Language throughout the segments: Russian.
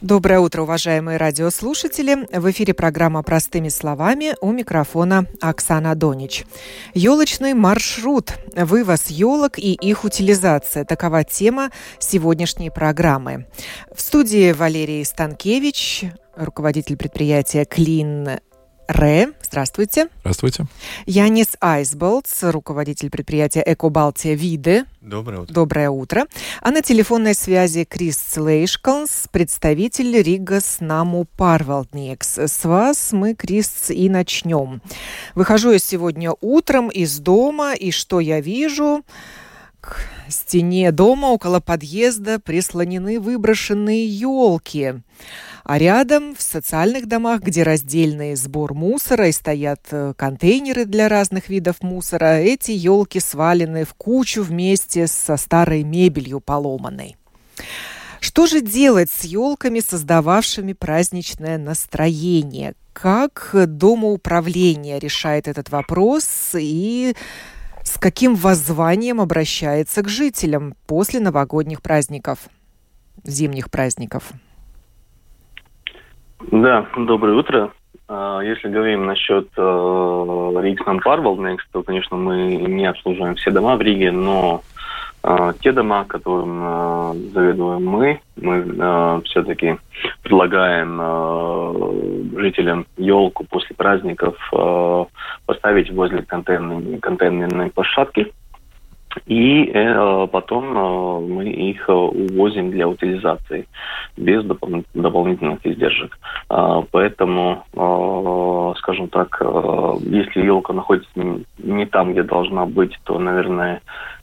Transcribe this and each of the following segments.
Доброе утро, уважаемые радиослушатели. В эфире программа «Простыми словами» у микрофона Оксана Донич. Елочный маршрут, вывоз елок и их утилизация – такова тема сегодняшней программы. В студии Валерий Станкевич, руководитель предприятия «Клин Ре. Здравствуйте. Здравствуйте. Янис Айсболтс, руководитель предприятия Эко Балтия Виде. Доброе утро. Доброе утро. А на телефонной связи Крис Лейшкалс, представитель Ригас Наму Парвалдникс. С вас мы, Крис, и начнем. Выхожу я сегодня утром из дома, и что я вижу? К стене дома около подъезда прислонены выброшенные елки. А рядом, в социальных домах, где раздельный сбор мусора и стоят э, контейнеры для разных видов мусора, эти елки свалены в кучу вместе со старой мебелью поломанной. Что же делать с елками, создававшими праздничное настроение? Как домоуправление решает этот вопрос и с каким воззванием обращается к жителям после новогодних праздников, зимних праздников? Да, доброе утро. А, если говорим насчет э, Рикснам Парвалднекс, то, конечно, мы не обслуживаем все дома в Риге, но э, те дома, которым э, заведуем мы, мы все-таки предлагаем жителям елку после праздников поставить возле контейнерной, контейнерной площадки и э, потом э, мы их э, увозим для утилизации без допол- дополнительных издержек. Э, поэтому, э, скажем так, э, если елка находится не там, где должна быть, то, наверное,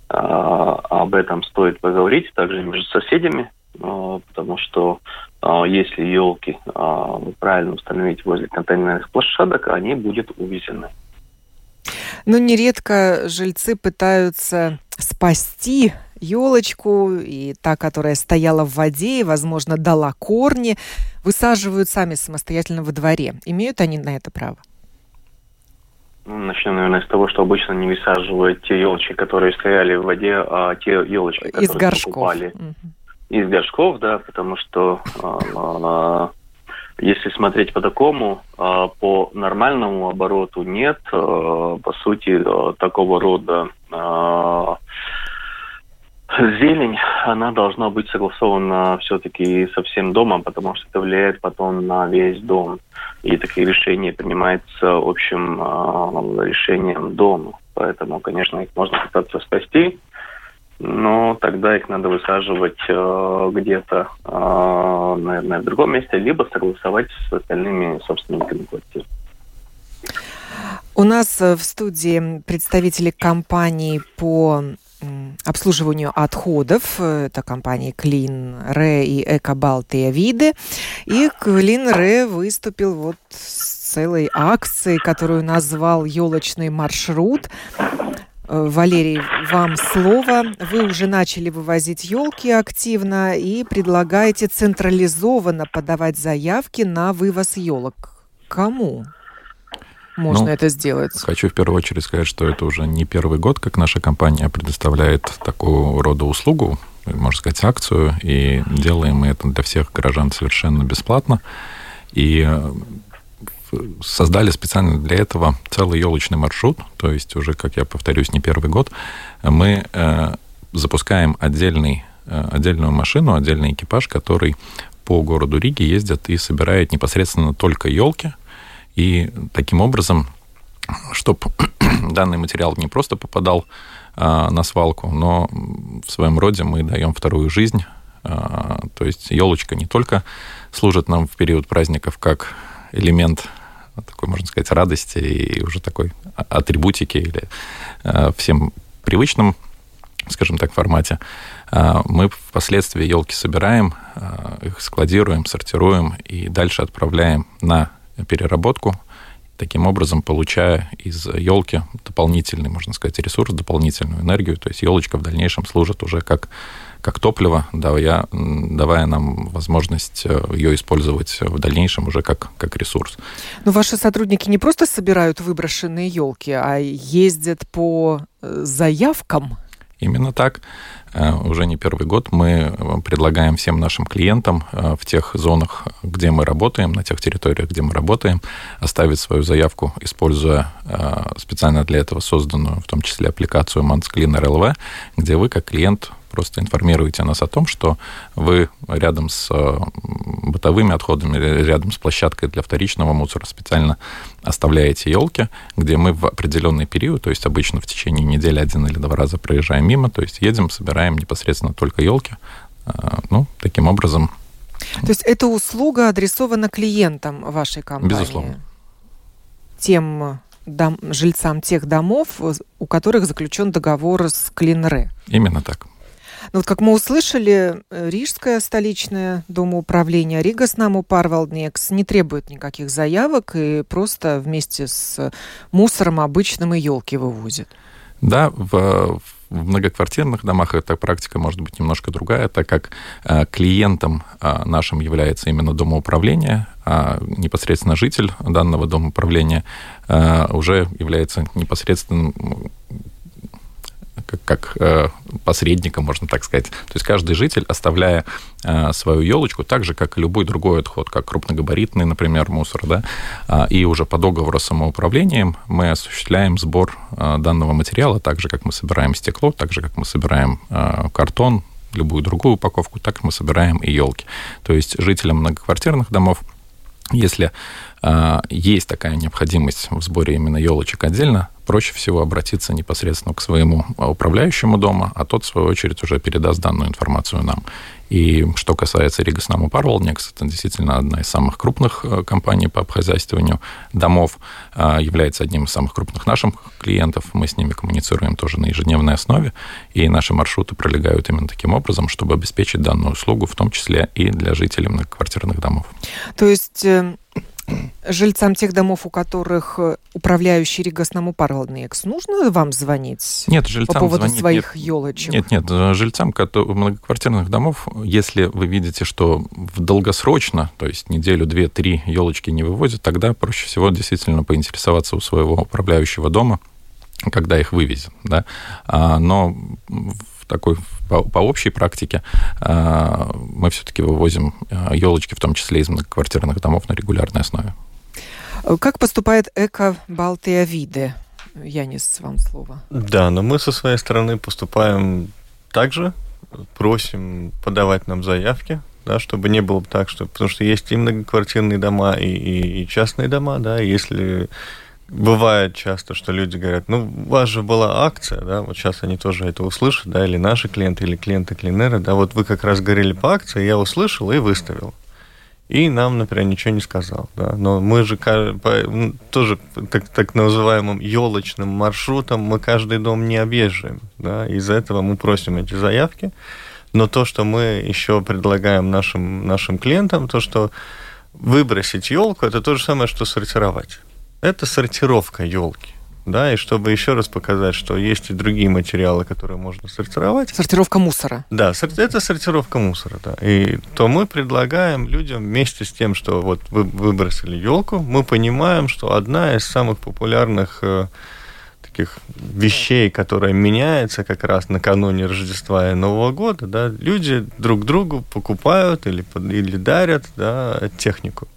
э, об этом стоит поговорить также между соседями, э, потому что э, если елки э, правильно установить возле контейнерных площадок, они будут увезены. Но нередко жильцы пытаются спасти елочку, и та, которая стояла в воде и, возможно, дала корни, высаживают сами самостоятельно во дворе. Имеют они на это право? Ну, начнем, наверное, с того, что обычно не высаживают те елочки, которые стояли в воде, а те елочки, которые из горшков. покупали. Из горшков, да, потому что а, если смотреть по такому, а, по нормальному обороту нет. А, по сути, а, такого рода зелень, она должна быть согласована все-таки со всем домом, потому что это влияет потом на весь дом. И такие решения принимаются общим решением дома. Поэтому, конечно, их можно пытаться спасти, но тогда их надо высаживать э, где-то, э, наверное, в другом месте, либо согласовать с остальными собственниками квартир. У нас э, в студии представители компании по обслуживанию отходов. Это компании Clean Re и Эко Балтия Виды. И Clean Re выступил вот с целой акцией, которую назвал «Елочный маршрут». Валерий, вам слово. Вы уже начали вывозить елки активно и предлагаете централизованно подавать заявки на вывоз елок. Кому можно ну, это сделать? Хочу в первую очередь сказать, что это уже не первый год, как наша компания предоставляет такого рода услугу, можно сказать, акцию, и делаем мы это для всех горожан совершенно бесплатно. И создали специально для этого целый елочный маршрут, то есть уже, как я повторюсь, не первый год, мы э, запускаем отдельный, э, отдельную машину, отдельный экипаж, который по городу Риге ездит и собирает непосредственно только елки, и таким образом, чтобы данный материал не просто попадал э, на свалку, но в своем роде мы даем вторую жизнь, то есть елочка не только служит нам в период праздников как элемент такой, можно сказать, радости и уже такой атрибутики или э, всем привычном, скажем так, формате. Э, мы впоследствии елки собираем, э, их складируем, сортируем и дальше отправляем на переработку таким образом получая из елки дополнительный, можно сказать, ресурс, дополнительную энергию. То есть елочка в дальнейшем служит уже как как топливо, давая, давая нам возможность э, ее использовать в дальнейшем уже как, как ресурс. Но ваши сотрудники не просто собирают выброшенные елки, а ездят по э, заявкам Именно так. Э, уже не первый год мы предлагаем всем нашим клиентам в тех зонах, где мы работаем, на тех территориях, где мы работаем, оставить свою заявку, используя специально для этого созданную, в том числе аппликацию Manscleaner LV, где вы, как клиент, просто информируете нас о том, что вы рядом с э, бытовыми отходами, рядом с площадкой для вторичного мусора специально оставляете елки, где мы в определенный период, то есть обычно в течение недели один или два раза проезжаем мимо, то есть едем, собираем непосредственно только елки. Э, ну, таким образом. То есть эта услуга адресована клиентам вашей компании? Безусловно. Тем дом, жильцам тех домов, у которых заключен договор с Клинре. Именно так. Ну вот как мы услышали, э, Рижское столичное домоуправление Ригас Наму Парвалднекс не требует никаких заявок и просто вместе с мусором обычным и елки вывозит. Да, в, в многоквартирных домах эта практика может быть немножко другая, так как э, клиентом э, нашим является именно домоуправление, а непосредственно житель данного домоуправления э, уже является непосредственным как, как э, посредника, можно так сказать. То есть каждый житель, оставляя э, свою елочку, так же, как и любой другой отход, как крупногабаритный, например, мусор, да, э, и уже по договору с самоуправлением мы осуществляем сбор э, данного материала, так же, как мы собираем стекло, так же, как мы собираем э, картон, любую другую упаковку, так мы собираем и елки. То есть жителям многоквартирных домов если э, есть такая необходимость в сборе именно елочек отдельно, проще всего обратиться непосредственно к своему управляющему дома, а тот, в свою очередь, уже передаст данную информацию нам. И что касается Ригас Наму Парвалникс, это действительно одна из самых крупных э, компаний по обхозяйствованию домов, э, является одним из самых крупных наших клиентов. Мы с ними коммуницируем тоже на ежедневной основе, и наши маршруты пролегают именно таким образом, чтобы обеспечить данную услугу, в том числе и для жителей многоквартирных домов. То есть э, жильцам тех домов, у которых э, управляющий Ригасном Парвалднекс, нужно вам звонить? Нет, жильцам По поводу звонить, своих нет, елочек? Нет, нет, э, жильцам многоквартирных домов, если вы видите, что в долгосрочно, то есть неделю, две, три елочки не вывозят, тогда проще всего действительно поинтересоваться у своего управляющего дома, когда их вывезен. Да? А, но в такой по, по общей практике а, мы все-таки вывозим елочки, в том числе из многоквартирных домов, на регулярной основе. Как поступает Эко Балтия Виде? Янис, вам слово. Да, но мы со своей стороны поступаем также, просим подавать нам заявки, да, чтобы не было так, что... Потому что есть и многоквартирные дома, и, и, и частные дома, да, если бывает часто, что люди говорят, ну, у вас же была акция, да, вот сейчас они тоже это услышат, да, или наши клиенты, или клиенты Клинера, да, вот вы как раз говорили по акции, я услышал и выставил. И нам, например, ничего не сказал, да. Но мы же тоже так, так называемым елочным маршрутом мы каждый дом не объезжаем, да. Из-за этого мы просим эти заявки. Но то, что мы еще предлагаем нашим, нашим клиентам, то, что выбросить елку, это то же самое, что сортировать это сортировка елки. Да, и чтобы еще раз показать, что есть и другие материалы, которые можно сортировать. Сортировка мусора. Да, это сортировка мусора, да. И то мы предлагаем людям вместе с тем, что вот вы выбросили елку, мы понимаем, что одна из самых популярных э, таких вещей, которая меняется как раз накануне Рождества и Нового года, да, люди друг другу покупают или, или дарят да, технику.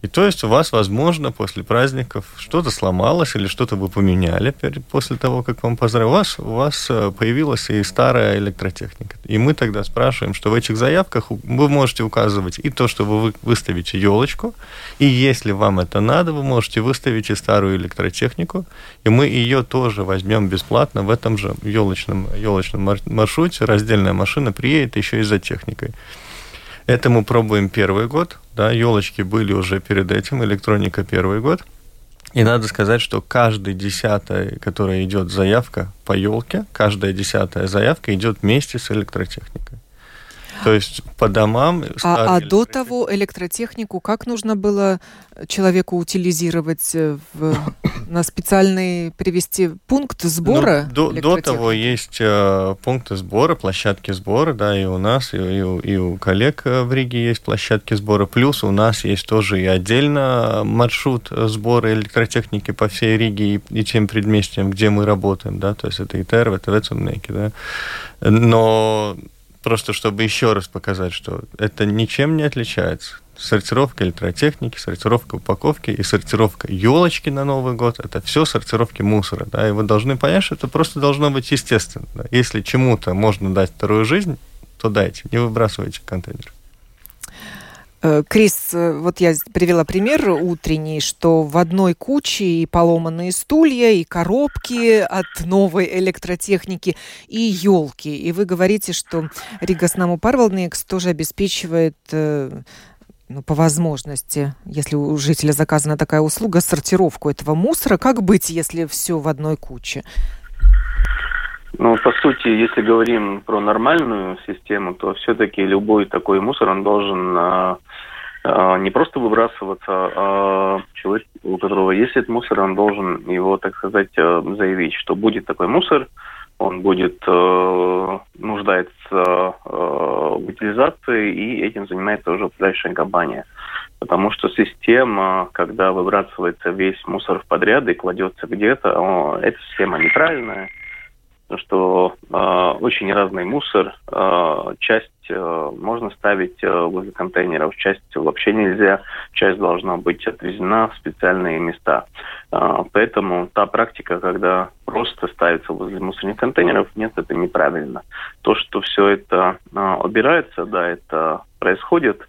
И то есть у вас, возможно, после праздников что-то сломалось или что-то вы поменяли после того, как вам поздравили. У вас, у вас э, появилась и старая электротехника. И мы тогда спрашиваем, что в этих заявках вы можете указывать и то, что вы выставите елочку, и если вам это надо, вы можете выставить и старую электротехнику, и мы ее тоже возьмем бесплатно в этом же елочном, елочном маршруте. Раздельная машина приедет еще и за техникой. Это мы пробуем первый год, да, елочки были уже перед этим, электроника первый год. И надо сказать, что каждый десятая, которая идет заявка по елке, каждая десятая заявка идет вместе с электротехникой. То есть по домам... А, а до того электротехнику как нужно было человеку утилизировать э, в, на специальный привести пункт сбора? Ну, до, до того есть э, пункты сбора, площадки сбора, да, и у нас, и, и, у, и у коллег э, в Риге есть площадки сбора. Плюс у нас есть тоже и отдельно маршрут сбора электротехники по всей Риге и, и тем предместьям, где мы работаем, да, то есть это и ТРВ, это Вецунеки, да. Но просто чтобы еще раз показать, что это ничем не отличается. Сортировка электротехники, сортировка упаковки и сортировка елочки на Новый год – это все сортировки мусора. Да? И вы должны понять, что это просто должно быть естественно. Если чему-то можно дать вторую жизнь, то дайте, не выбрасывайте контейнер. Э, Крис, э, вот я привела пример утренний, что в одной куче и поломанные стулья, и коробки от новой электротехники, и елки. И вы говорите, что Рига Снаму Парвалникс тоже обеспечивает э, ну, по возможности, если у жителя заказана такая услуга, сортировку этого мусора. Как быть, если все в одной куче? Ну, по сути, если говорим про нормальную систему, то все-таки любой такой мусор, он должен а, а, не просто выбрасываться, а человек, у которого есть этот мусор, он должен его, так сказать, а, заявить, что будет такой мусор, он будет э, нуждается э, в утилизации, и этим занимается уже управляющая компания. Потому что система, когда выбрасывается весь мусор в подряд и кладется где-то, эта система неправильная что э, очень разный мусор, э, часть э, можно ставить э, возле контейнеров, часть вообще нельзя, часть должна быть отвезена в специальные места. Э, поэтому та практика, когда просто ставится возле мусорных контейнеров, нет, это неправильно. То, что все это э, убирается, да, это происходит,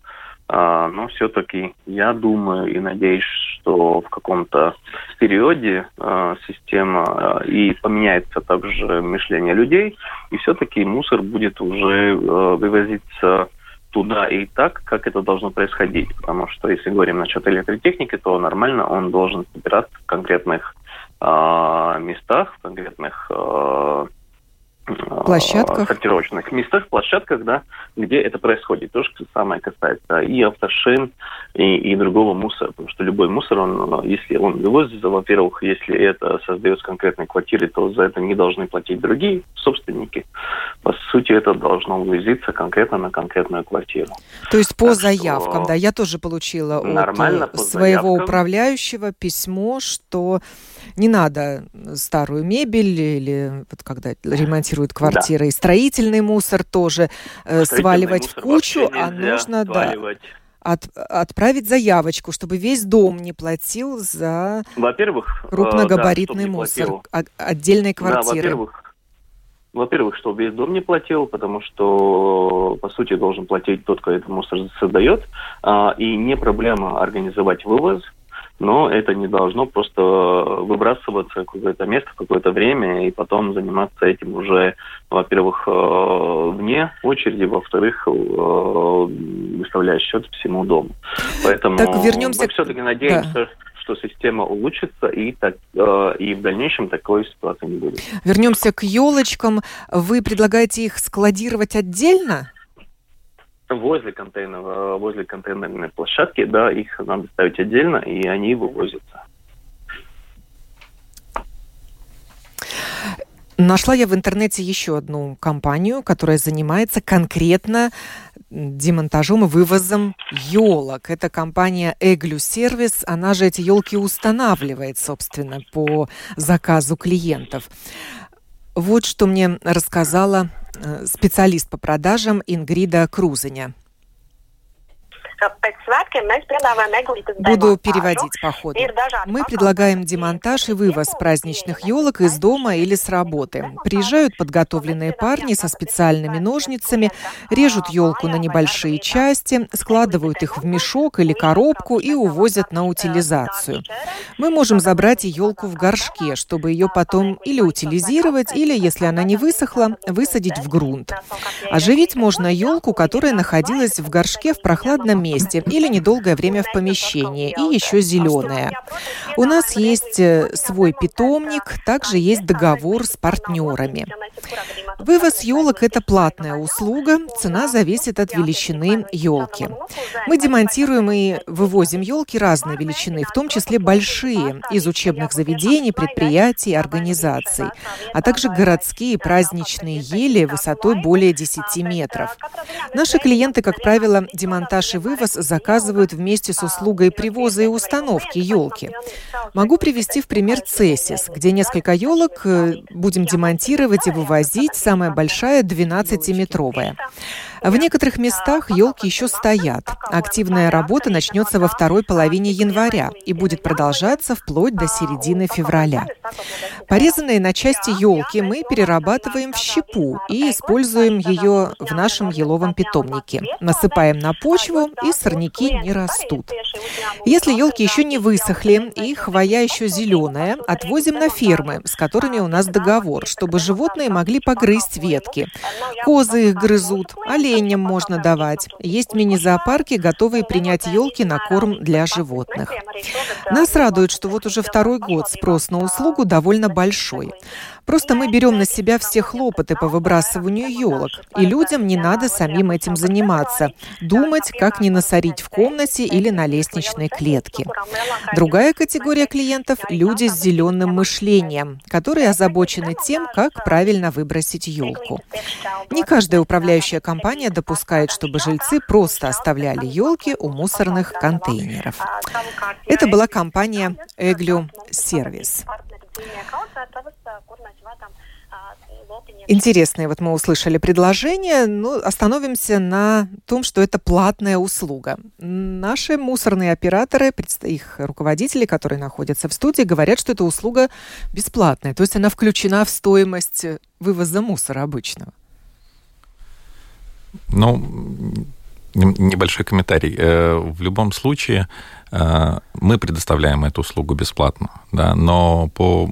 но все-таки я думаю и надеюсь, что в каком-то периоде а, система а, и поменяется также мышление людей, и все-таки мусор будет уже вывозиться туда и так, как это должно происходить. Потому что если говорим насчет электротехники, то нормально он должен собираться в конкретных местах, в конкретных площадках? сортировочных местах, площадках, да, где это происходит. То же самое касается и автошин, и, и другого мусора, потому что любой мусор, он, если он вывозится, во-первых, если это создается конкретной квартире, то за это не должны платить другие собственники. По сути, это должно вывозиться конкретно на конкретную квартиру. То есть по так заявкам, да, я тоже получила от своего заявкам. управляющего письмо, что не надо старую мебель или вот когда ремонтируют квартиры, да. и строительный мусор тоже э, сваливать в кучу, а нужно да, от, отправить заявочку, чтобы весь дом не платил за во-первых, крупногабаритный да, мусор отдельной квартиры. Да, во-первых, во-первых, чтобы весь дом не платил, потому что, по сути, должен платить тот, кто этот мусор создает. А, и не проблема организовать вывоз, но это не должно просто выбрасываться в какое-то место, в какое-то время, и потом заниматься этим уже, во-первых, э, вне очереди, во-вторых, э, выставляя счет всему дому. Поэтому так, вернемся... мы все-таки надеемся, да что система улучшится, и, так, э, и в дальнейшем такой ситуации не будет. Вернемся к елочкам. Вы предлагаете их складировать отдельно? Возле контейнера, возле контейнерной площадки, да, их надо ставить отдельно, и они вывозятся. Нашла я в интернете еще одну компанию, которая занимается конкретно демонтажом и вывозом елок. Это компания Эглю Сервис. Она же эти елки устанавливает, собственно, по заказу клиентов. Вот что мне рассказала э, специалист по продажам Ингрида Крузеня. Буду переводить по ходу. Мы предлагаем демонтаж и вывоз праздничных елок из дома или с работы. Приезжают подготовленные парни со специальными ножницами, режут елку на небольшие части, складывают их в мешок или коробку и увозят на утилизацию. Мы можем забрать елку в горшке, чтобы ее потом или утилизировать, или, если она не высохла, высадить в грунт. Оживить можно елку, которая находилась в горшке в прохладном месте месте или недолгое время в помещении, и еще зеленая. У нас есть э, свой питомник, также есть договор с партнерами. Вывоз елок – это платная услуга, цена зависит от величины елки. Мы демонтируем и вывозим елки разной величины, в том числе большие, из учебных заведений, предприятий, организаций, а также городские праздничные ели высотой более 10 метров. Наши клиенты, как правило, демонтаж и вывоз заказывают вместе с услугой привоза и установки елки. Могу привести в пример Цесис, где несколько елок э, будем демонтировать и вывозить, самая большая 12-метровая. В некоторых местах елки еще стоят. Активная работа начнется во второй половине января и будет продолжаться вплоть до середины февраля. Порезанные на части елки мы перерабатываем в щепу и используем ее в нашем еловом питомнике. Насыпаем на почву, и сорняки не растут. Если елки еще не высохли и хвоя еще зеленая, отвозим на фермы, с которыми у нас договор, чтобы животные могли погрызть ветки. Козы их грызут, олени оленям можно давать. Есть мини-зоопарки, готовые принять елки на корм для животных. Нас радует, что вот уже второй год спрос на услугу довольно большой. Просто мы берем на себя все хлопоты по выбрасыванию елок, и людям не надо самим этим заниматься, думать, как не насорить в комнате или на лестничной клетке. Другая категория клиентов – люди с зеленым мышлением, которые озабочены тем, как правильно выбросить елку. Не каждая управляющая компания допускает, чтобы жильцы просто оставляли елки у мусорных контейнеров. Это была компания Эглю Сервис. Интересные вот мы услышали предложение, но остановимся на том, что это платная услуга. Наши мусорные операторы, их руководители, которые находятся в студии, говорят, что эта услуга бесплатная, то есть она включена в стоимость вывоза мусора обычного. Ну, небольшой комментарий. Э, в любом случае э, мы предоставляем эту услугу бесплатно, да, но по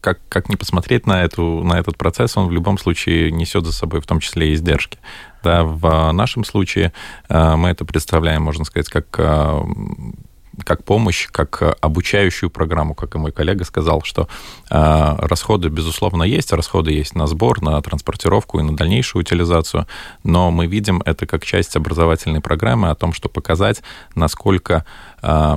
как, как ни посмотреть на, эту, на этот процесс, он в любом случае несет за собой в том числе и издержки. Да, в нашем случае э, мы это представляем, можно сказать, как как помощь, как обучающую программу, как и мой коллега сказал, что э, расходы, безусловно, есть, расходы есть на сбор, на транспортировку и на дальнейшую утилизацию, но мы видим это как часть образовательной программы о том, что показать, насколько э,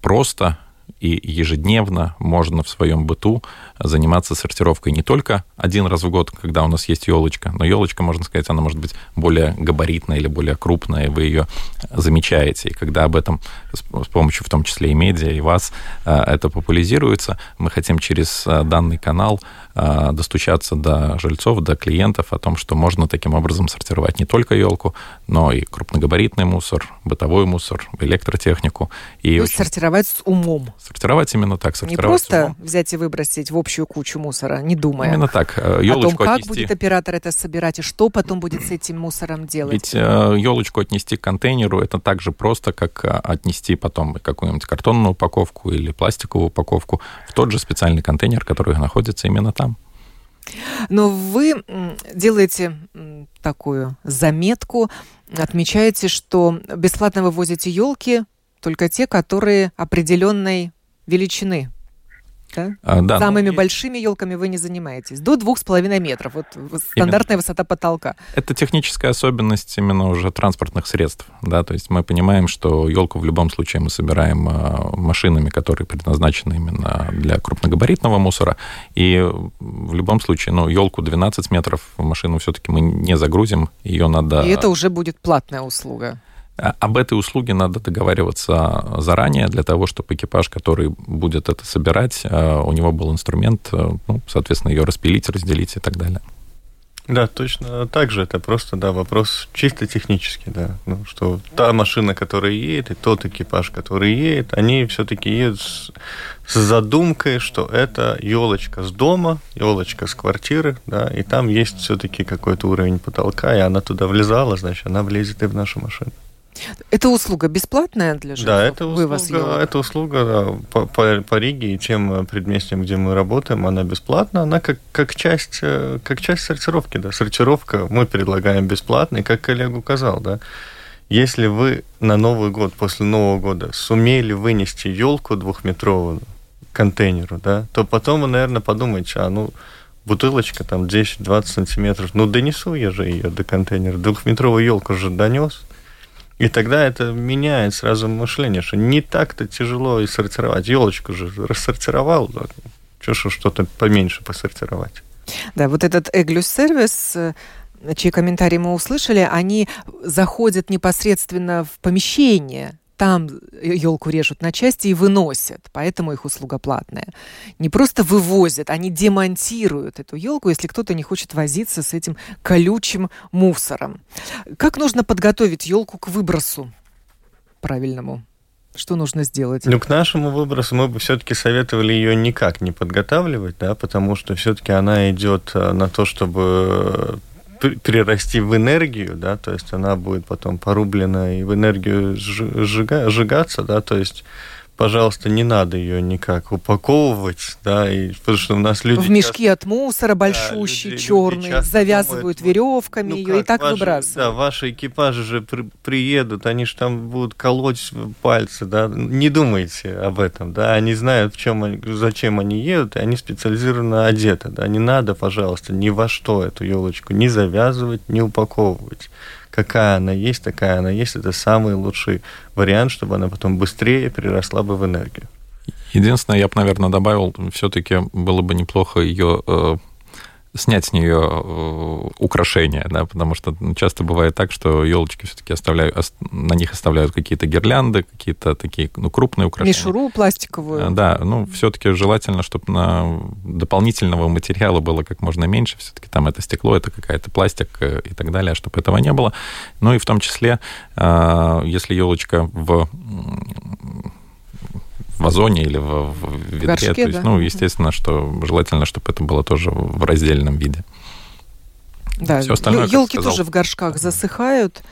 просто и ежедневно можно в своем быту заниматься сортировкой не только один раз в год, когда у нас есть елочка, но елочка, можно сказать, она может быть более габаритная или более крупная, и вы ее замечаете. И когда об этом с помощью в том числе и медиа, и вас э, это популяризируется, мы хотим через э, данный канал э, достучаться до жильцов, до клиентов о том, что можно таким образом сортировать не только елку, но и крупногабаритный мусор, бытовой мусор, электротехнику. И То есть очень... сортировать с умом. Сортировать именно так. Сортировать не просто взять и выбросить в общую кучу мусора, не думая. Именно так. Елочку о том, как отнести... будет оператор это собирать и что потом будет с этим мусором делать. Ведь елочку отнести к контейнеру это так же просто, как отнести потом какую-нибудь картонную упаковку или пластиковую упаковку в тот же специальный контейнер, который находится именно там. Но вы делаете такую заметку, отмечаете, что бесплатно вывозите елки только те, которые определенной величины да? А, да Самыми ну, большими елками вы не занимаетесь. До двух с половиной метров. Вот стандартная именно. высота потолка. Это техническая особенность именно уже транспортных средств. Да? То есть мы понимаем, что елку в любом случае мы собираем а, машинами, которые предназначены именно для крупногабаритного мусора. И в любом случае, ну, елку 12 метров в машину все-таки мы не загрузим. Ее надо... И это уже будет платная услуга. А, об этой услуге надо договариваться заранее для того, чтобы экипаж, который будет это собирать, а, у него был инструмент, а, ну, соответственно, ее распилить, разделить и так далее. Да, точно так же. Это просто, да, вопрос чисто технический, да. Ну, что та машина, которая едет, и тот экипаж, который едет, они все-таки едут с, с задумкой, что это елочка с дома, елочка с квартиры, да, и там есть все-таки какой-то уровень потолка, и она туда влезала, значит, она влезет и в нашу машину. Это услуга бесплатная для жильцов? Да, это услуга, это услуга да, по, по, по Риге и тем предместьям, где мы работаем, она бесплатна. Она как, как, часть, э, как часть сортировки. Да. Сортировка мы предлагаем бесплатно, и как коллега указал, да, Если вы на Новый год, после Нового года сумели вынести елку двухметровую контейнеру, да, то потом вы, наверное, подумаете, а ну, бутылочка там 10-20 сантиметров, ну, донесу я же ее до контейнера, двухметровую елку же донес, и тогда это меняет сразу мышление, что не так-то тяжело и сортировать. Елочку же рассортировал, да, что что-то поменьше посортировать. Да, вот этот Эглюс-сервис э, чьи комментарии мы услышали, они заходят непосредственно в помещение, там елку режут на части и выносят, поэтому их услуга платная. Не просто вывозят, они демонтируют эту елку, если кто-то не хочет возиться с этим колючим мусором. Как нужно подготовить елку к выбросу правильному? Что нужно сделать? Ну, к нашему выбросу мы бы все-таки советовали ее никак не подготавливать, да, потому что все-таки она идет э, на то, чтобы перерасти в энергию, да, то есть она будет потом порублена и в энергию сжига, сжигаться, да, то есть пожалуйста, не надо ее никак упаковывать, да, и, потому что у нас люди... В мешки от мусора большущие, да, черные, завязывают думают, веревками ну, ее как, и так ваши, выбрасывают. Да, ваши экипажи же при, приедут, они же там будут колоть пальцы, да, не думайте об этом, да, они знают, в чем, зачем они едут, и они специализированно одеты, да, не надо, пожалуйста, ни во что эту елочку не завязывать, не упаковывать какая она есть, такая она есть, это самый лучший вариант, чтобы она потом быстрее переросла бы в энергию. Единственное, я бы, наверное, добавил, все-таки было бы неплохо ее снять с нее э, украшения, да, потому что часто бывает так, что елочки все-таки оставляют, на них оставляют какие-то гирлянды, какие-то такие, ну, крупные украшения. Мишуру пластиковую. Э, да, ну, все-таки желательно, чтобы на дополнительного материала было как можно меньше. Все-таки там это стекло, это какая-то пластик э, и так далее, чтобы этого не было. Ну и в том числе, если елочка в в вазоне или в, в ведре. Горшке, То есть, да? ну, естественно, что желательно, чтобы это было тоже в раздельном виде. Да, Все остальное, елки тоже в горшках засыхают.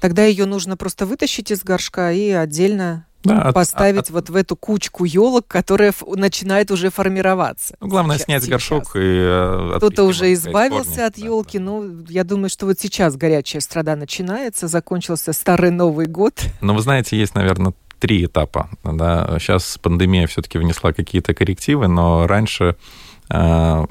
Тогда ее нужно просто вытащить из горшка и отдельно да, поставить от, вот в эту кучку елок, которая начинает уже формироваться. Ну, главное сейчас, снять сейчас. горшок и э, кто-то уже избавился от елки. Да, да. Ну, я думаю, что вот сейчас горячая страда начинается, закончился старый Новый год. Но вы знаете, есть, наверное, три этапа. Да. Сейчас пандемия все-таки внесла какие-то коррективы, но раньше э,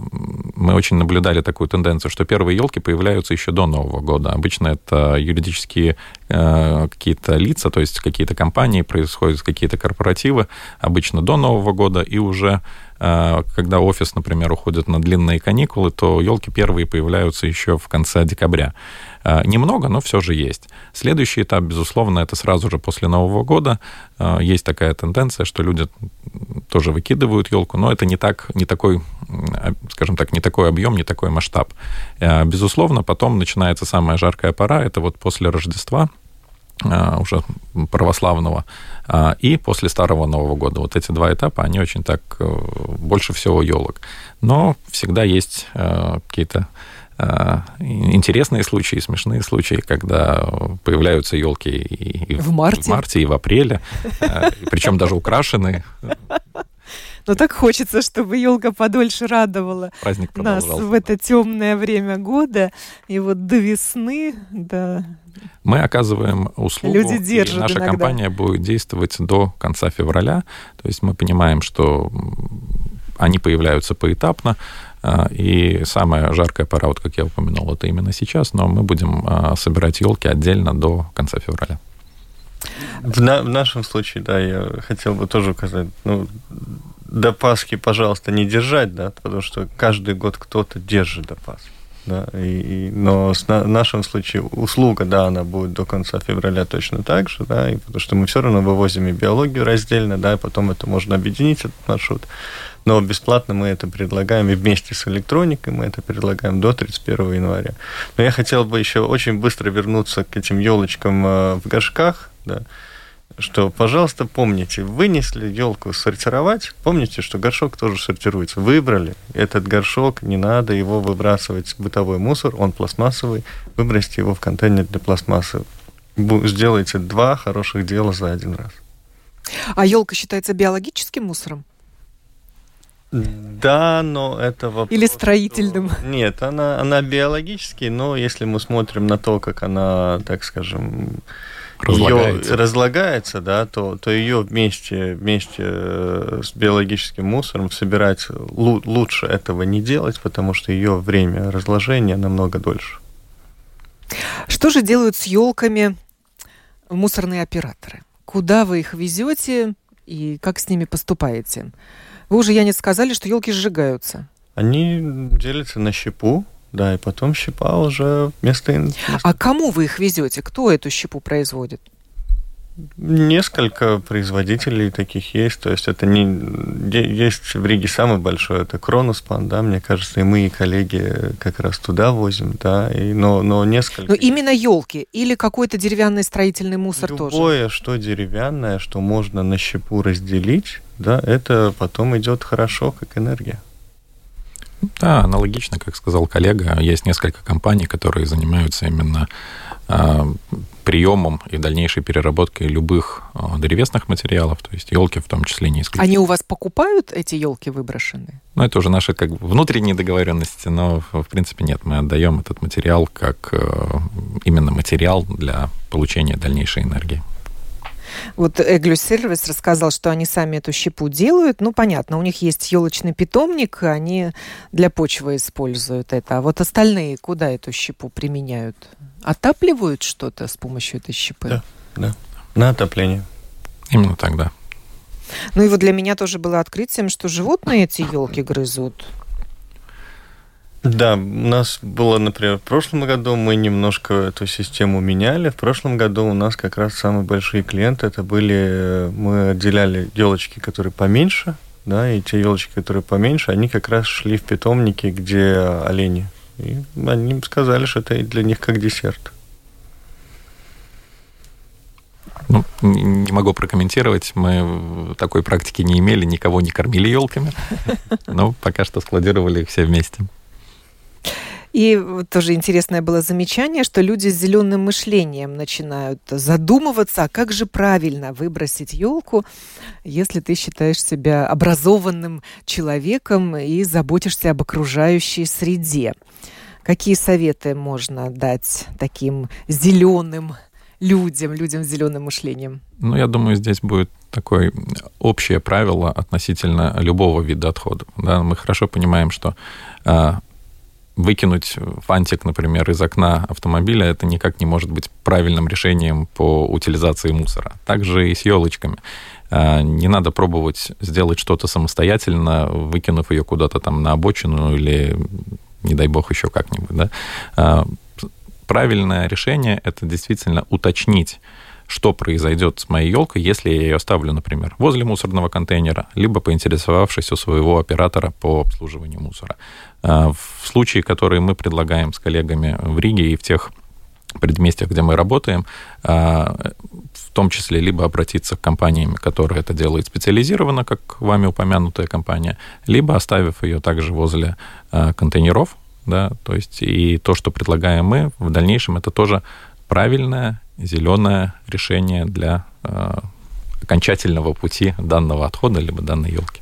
мы очень наблюдали такую тенденцию, что первые елки появляются еще до Нового года. Обычно это юридические э, какие-то лица, то есть какие-то компании, происходят какие-то корпоративы, обычно до Нового года, и уже э, когда офис, например, уходит на длинные каникулы, то елки первые появляются еще в конце декабря. Э, немного, но все же есть. Следующий этап, безусловно, это сразу же после Нового года. Э, есть такая тенденция, что люди тоже выкидывают елку, но это не так, не такой, скажем так, не такой объем, не такой масштаб. Э, безусловно, потом начинается самая жаркая пора, это вот после Рождества, уже православного, и после Старого Нового года. Вот эти два этапа, они очень так больше всего елок. Но всегда есть какие-то интересные случаи, смешные случаи, когда появляются елки и в марте, в марте и в апреле, э, причем даже украшенные. Но так хочется, чтобы елка подольше радовала Праздник нас в это темное время года. И вот до весны, да. Мы оказываем услугу, Люди держат и наша иногда. компания будет действовать до конца февраля. То есть мы понимаем, что они появляются поэтапно. А, и самая жаркая пора, вот как я упомянул, это именно сейчас, но мы будем а, собирать елки отдельно до конца февраля. В, на, в нашем случае, да, я хотел бы тоже указать, ну, до Пасхи, пожалуйста, не держать, да, потому что каждый год кто-то держит до Пасхи. Да, и, и, но с на, в нашем случае услуга, да, она будет до конца февраля точно так же, да, и потому что мы все равно вывозим и биологию раздельно, да, и потом это можно объединить, этот маршрут. Но бесплатно мы это предлагаем, и вместе с электроникой мы это предлагаем до 31 января. Но я хотел бы еще очень быстро вернуться к этим елочкам э, в горшках, да, что, пожалуйста, помните, вынесли елку сортировать, помните, что горшок тоже сортируется. Выбрали этот горшок, не надо его выбрасывать в бытовой мусор, он пластмассовый, выбросьте его в контейнер для пластмассы. Сделайте два хороших дела за один раз. А елка считается биологическим мусором? Да, но это вопрос... Или строительным? Нет, она, она биологический, но если мы смотрим на то, как она, так скажем, разлагается. ее разлагается, да, то, то ее вместе, вместе э, с биологическим мусором собирать лучше этого не делать, потому что ее время разложения намного дольше. Что же делают с елками мусорные операторы? Куда вы их везете и как с ними поступаете? Вы уже, я не сказали, что елки сжигаются. Они делятся на щепу, да, и потом щепа уже вместо... вместо... А кому вы их везете? Кто эту щепу производит? Несколько производителей таких есть, то есть это не есть в Риге самый большой, это Кроноспан, да, мне кажется, и мы и коллеги как раз туда возим, да, и, но но несколько. Но именно елки или какой-то деревянный строительный мусор Любое, тоже. Любое, что деревянное, что можно на щепу разделить, да, это потом идет хорошо как энергия. Да, аналогично, как сказал коллега, есть несколько компаний, которые занимаются именно э, приемом и дальнейшей переработкой любых э, древесных материалов, то есть елки в том числе не исключительно. Они у вас покупают эти елки выброшенные? Ну, это уже наши как внутренние договоренности, но в принципе нет, мы отдаем этот материал как э, именно материал для получения дальнейшей энергии. Вот Эглю Сервис рассказал, что они сами эту щепу делают. Ну, понятно, у них есть елочный питомник, они для почвы используют это. А вот остальные куда эту щепу применяют? Отапливают что-то с помощью этой щепы? Да, да. На отопление. Именно так, да. Ну и вот для меня тоже было открытием, что животные эти елки грызут. Да, у нас было, например, в прошлом году мы немножко эту систему меняли. В прошлом году у нас как раз самые большие клиенты это были, мы отделяли елочки, которые поменьше, да, и те елочки, которые поменьше, они как раз шли в питомники, где олени. И они сказали, что это для них как десерт. Ну, не могу прокомментировать. Мы такой практики не имели, никого не кормили елками. Но пока что складировали их все вместе. И тоже интересное было замечание, что люди с зеленым мышлением начинают задумываться, а как же правильно выбросить елку, если ты считаешь себя образованным человеком и заботишься об окружающей среде. Какие советы можно дать таким зеленым людям, людям с зеленым мышлением? Ну, я думаю, здесь будет такое общее правило относительно любого вида отходов. Да, мы хорошо понимаем, что а, выкинуть фантик, например, из окна автомобиля, это никак не может быть правильным решением по утилизации мусора. Также и с елочками. А, не надо пробовать сделать что-то самостоятельно, выкинув ее куда-то там на обочину или, не дай бог, еще как-нибудь. Да? А, правильное решение – это действительно уточнить, что произойдет с моей елкой, если я ее оставлю, например, возле мусорного контейнера, либо поинтересовавшись у своего оператора по обслуживанию мусора. А, в случае, который мы предлагаем с коллегами в Риге и в тех предместьях, где мы работаем, а, в том числе либо обратиться к компаниям, которые это делают специализированно, как вами упомянутая компания, либо оставив ее также возле а, контейнеров, да, то есть и то, что предлагаем мы, в дальнейшем это тоже правильное зеленое решение для окончательного пути данного отхода либо данной елки.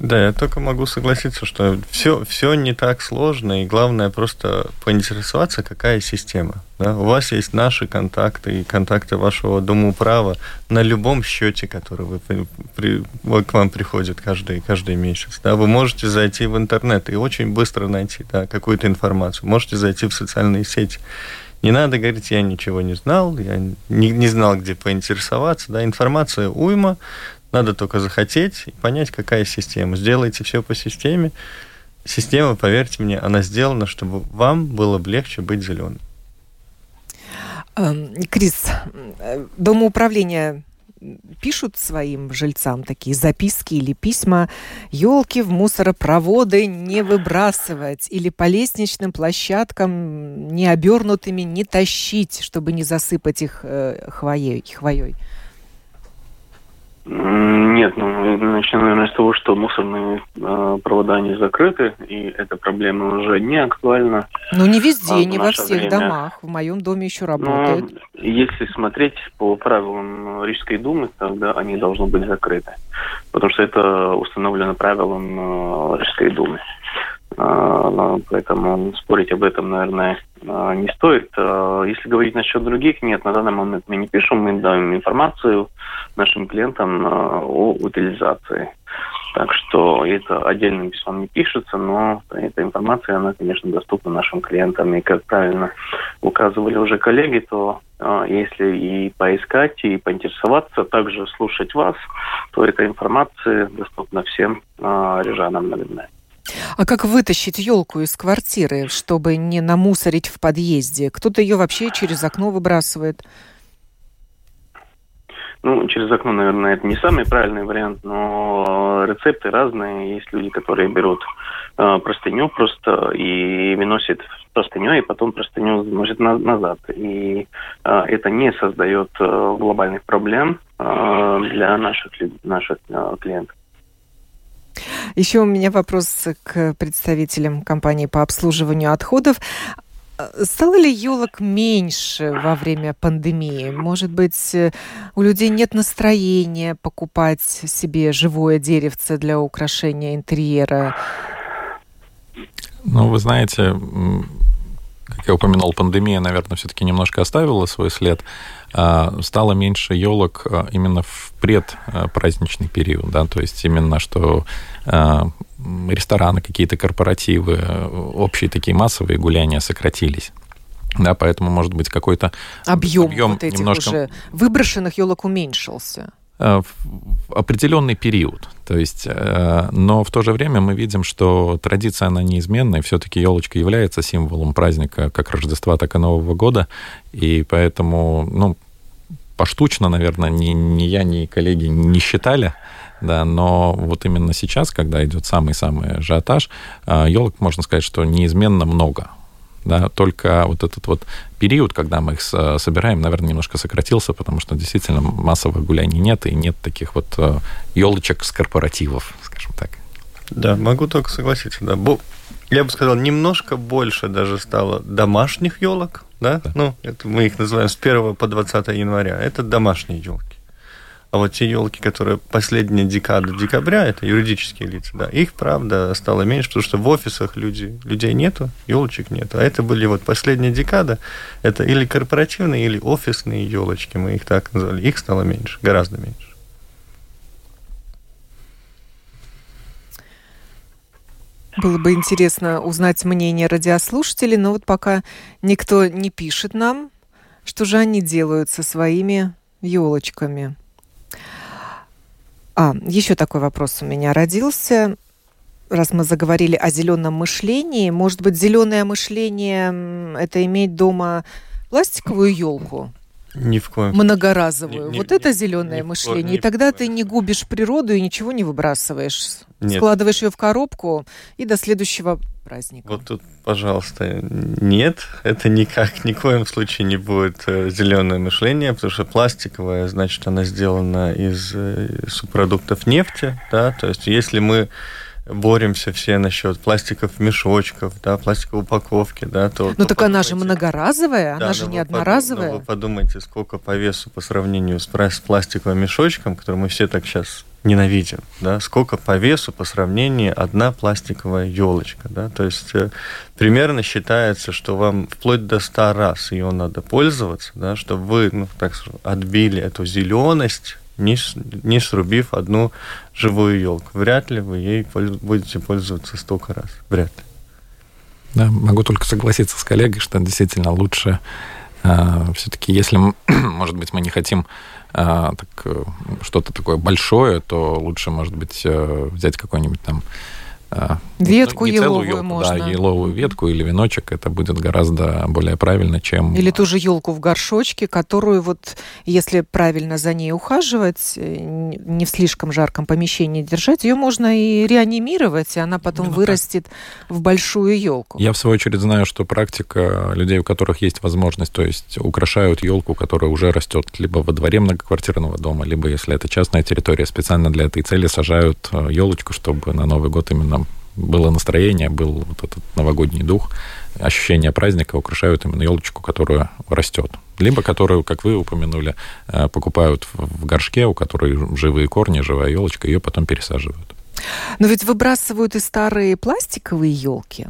Да, я только могу согласиться, что все, все не так сложно, и главное просто поинтересоваться, какая система. Да? У вас есть наши контакты и контакты вашего дома управа на любом счете, который вы, при, к вам приходит каждый, каждый месяц. Да? Вы можете зайти в интернет и очень быстро найти да, какую-то информацию. Можете зайти в социальные сети не надо говорить, я ничего не знал, я не, не знал, где поинтересоваться. Да, информация уйма, надо только захотеть и понять, какая система. Сделайте все по системе. Система, поверьте мне, она сделана, чтобы вам было бы легче быть зеленым. Эм, Крис, Дома управления пишут своим жильцам такие записки или письма, елки в мусоропроводы не выбрасывать или по лестничным площадкам не обернутыми не тащить, чтобы не засыпать их э, хвоей. Нет, ну начнем, наверное, с того, что мусорные э, провода не закрыты, и эта проблема уже не актуальна. Ну не везде, а не во всех время. домах. В моем доме еще ну, работает. Но если смотреть по правилам Рижской думы, тогда они должны быть закрыты, потому что это установлено правилом э, Рижской думы. Поэтому спорить об этом, наверное, не стоит. Если говорить насчет других, нет, на данный момент мы не пишем, мы даем информацию нашим клиентам о утилизации. Так что это отдельным письмом не пишется, но эта информация, она, конечно, доступна нашим клиентам. И как правильно указывали уже коллеги, то если и поискать, и поинтересоваться, также слушать вас, то эта информация доступна всем рижанам, наверное. А как вытащить елку из квартиры, чтобы не намусорить в подъезде? Кто-то ее вообще через окно выбрасывает. Ну, через окно, наверное, это не самый правильный вариант, но рецепты разные. Есть люди, которые берут э, простыню просто и выносят простыню, и потом простыню заносят на, назад. И э, это не создает э, глобальных проблем э, для наших, наших э, клиентов. Еще у меня вопрос к представителям компании по обслуживанию отходов. Стало ли елок меньше во время пандемии? Может быть, э, у людей нет настроения покупать себе живое деревце для украшения интерьера? Ну, вы знаете, как я упоминал, пандемия, наверное, все-таки немножко оставила свой след. А, стало меньше елок а, именно в предпраздничный период, да, то есть именно что а, рестораны, какие-то корпоративы, общие такие массовые гуляния сократились. Да, поэтому, может быть, какой-то объем, объем вот этих немножко... уже выброшенных елок уменьшился. Э, в определенный период. То есть, э, но в то же время мы видим, что традиция, она неизменная, все-таки елочка является символом праздника как Рождества, так и Нового года, и поэтому, ну, поштучно, наверное, ни, ни я, ни коллеги не считали, да, но вот именно сейчас, когда идет самый-самый ажиотаж, елок, э, можно сказать, что неизменно много да, только вот этот вот период, когда мы их собираем, наверное, немножко сократился, потому что действительно массовых гуляний нет, и нет таких вот елочек с корпоративов, скажем так. Да, могу только согласиться, да. Я бы сказал, немножко больше даже стало домашних елок, да? да. Ну, это мы их называем с 1 по 20 января. Это домашние елки. А вот те елки, которые последняя декада декабря, это юридические лица, да, их, правда, стало меньше, потому что в офисах люди, людей нету, елочек нету. А это были вот последняя декада, это или корпоративные, или офисные елочки, мы их так назвали. Их стало меньше, гораздо меньше. Было бы интересно узнать мнение радиослушателей, но вот пока никто не пишет нам, что же они делают со своими елочками. А, еще такой вопрос у меня родился. Раз мы заговорили о зеленом мышлении, может быть, зеленое мышление это иметь дома пластиковую елку? Ни в коем Многоразовую. Не, вот не, это зеленое ни мышление. Ни и тогда ты не губишь природу и ничего не выбрасываешь. Нет. Складываешь ее в коробку и до следующего праздника. Вот тут, пожалуйста, нет, это никак, ни в коем случае не будет э, зеленое мышление, потому что пластиковое, значит, она сделана из э, субпродуктов нефти, да, то есть если мы боремся все насчет пластиков мешочков, да, пластиковой упаковки, да, то... Ну так она же многоразовая, да, она же не одноразовая. Вы подумайте, сколько по весу по сравнению с пластиковым мешочком, который мы все так сейчас ненавидим, да, сколько по весу по сравнению одна пластиковая елочка, да, то есть э, примерно считается, что вам вплоть до 100 раз ее надо пользоваться, да, чтобы вы, ну, так скажем, отбили эту зеленость не, не срубив одну живую елку. Вряд ли вы ей будете пользоваться столько раз. Вряд ли. Да, могу только согласиться с коллегой, что действительно лучше э, все-таки, если, может быть, мы не хотим э, так, что-то такое большое, то лучше, может быть, э, взять какой-нибудь там а, ветку не еловую елку, можно. Да, еловую ветку или веночек, это будет гораздо более правильно, чем... Или ту же елку в горшочке, которую вот, если правильно за ней ухаживать, э, не в слишком жарком помещении держать, ее можно и реанимировать, и она потом Именно вырастет так. в большую елку. Я, в свою очередь, знаю, что практика людей, у которых есть возможность, то есть украшают елку, которая уже растет либо во дворе многоквартирного дома, либо, если это частная территория, специально для этой цели сажают елочку, чтобы на Новый год именно было настроение, был вот этот новогодний дух, ощущение праздника украшают именно елочку, которая растет. Либо которую, как вы упомянули, э, покупают в горшке, у которой живые корни, живая елочка, ее потом пересаживают. Но ведь выбрасывают и старые пластиковые елки.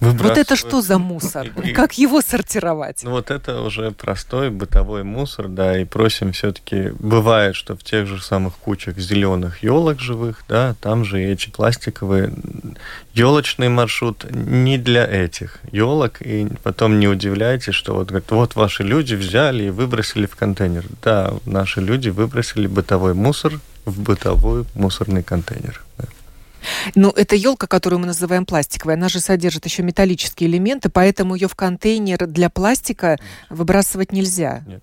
Вот это что за мусор? И, как его сортировать? Ну вот это уже простой бытовой мусор, да, и просим все-таки, бывает, что в тех же самых кучах зеленых елок живых, да, там же эти пластиковые, елочный маршрут не для этих елок, и потом не удивляйтесь, что вот, вот ваши люди взяли и выбросили в контейнер. Да, наши люди выбросили бытовой мусор в бытовой мусорный контейнер. Да. Ну, это елка, которую мы называем пластиковой, она же содержит еще металлические элементы, поэтому ее в контейнер для пластика выбрасывать нельзя. Нет.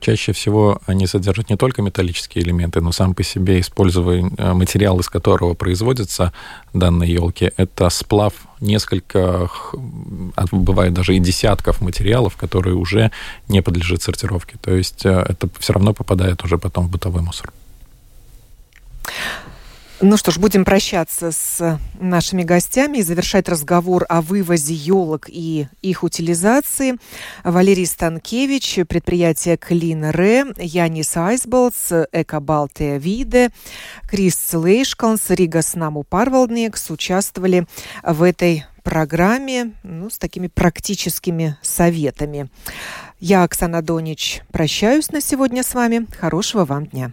Чаще всего они содержат не только металлические элементы, но сам по себе используя э, материал, из которого производятся данные елки, это сплав нескольких, бывает даже и десятков материалов, которые уже не подлежат сортировке. То есть э, это все равно попадает уже потом в бытовой мусор. Ну что ж, будем прощаться с нашими гостями и завершать разговор о вывозе елок и их утилизации. Валерий Станкевич, предприятие Клин Ре, Янис Айсболц, Экобалтия Виде, Крис Лейшкалнс, Ригас Наму Парвалдникс участвовали в этой программе ну, с такими практическими советами. Я, Оксана Донич, прощаюсь на сегодня с вами. Хорошего вам дня.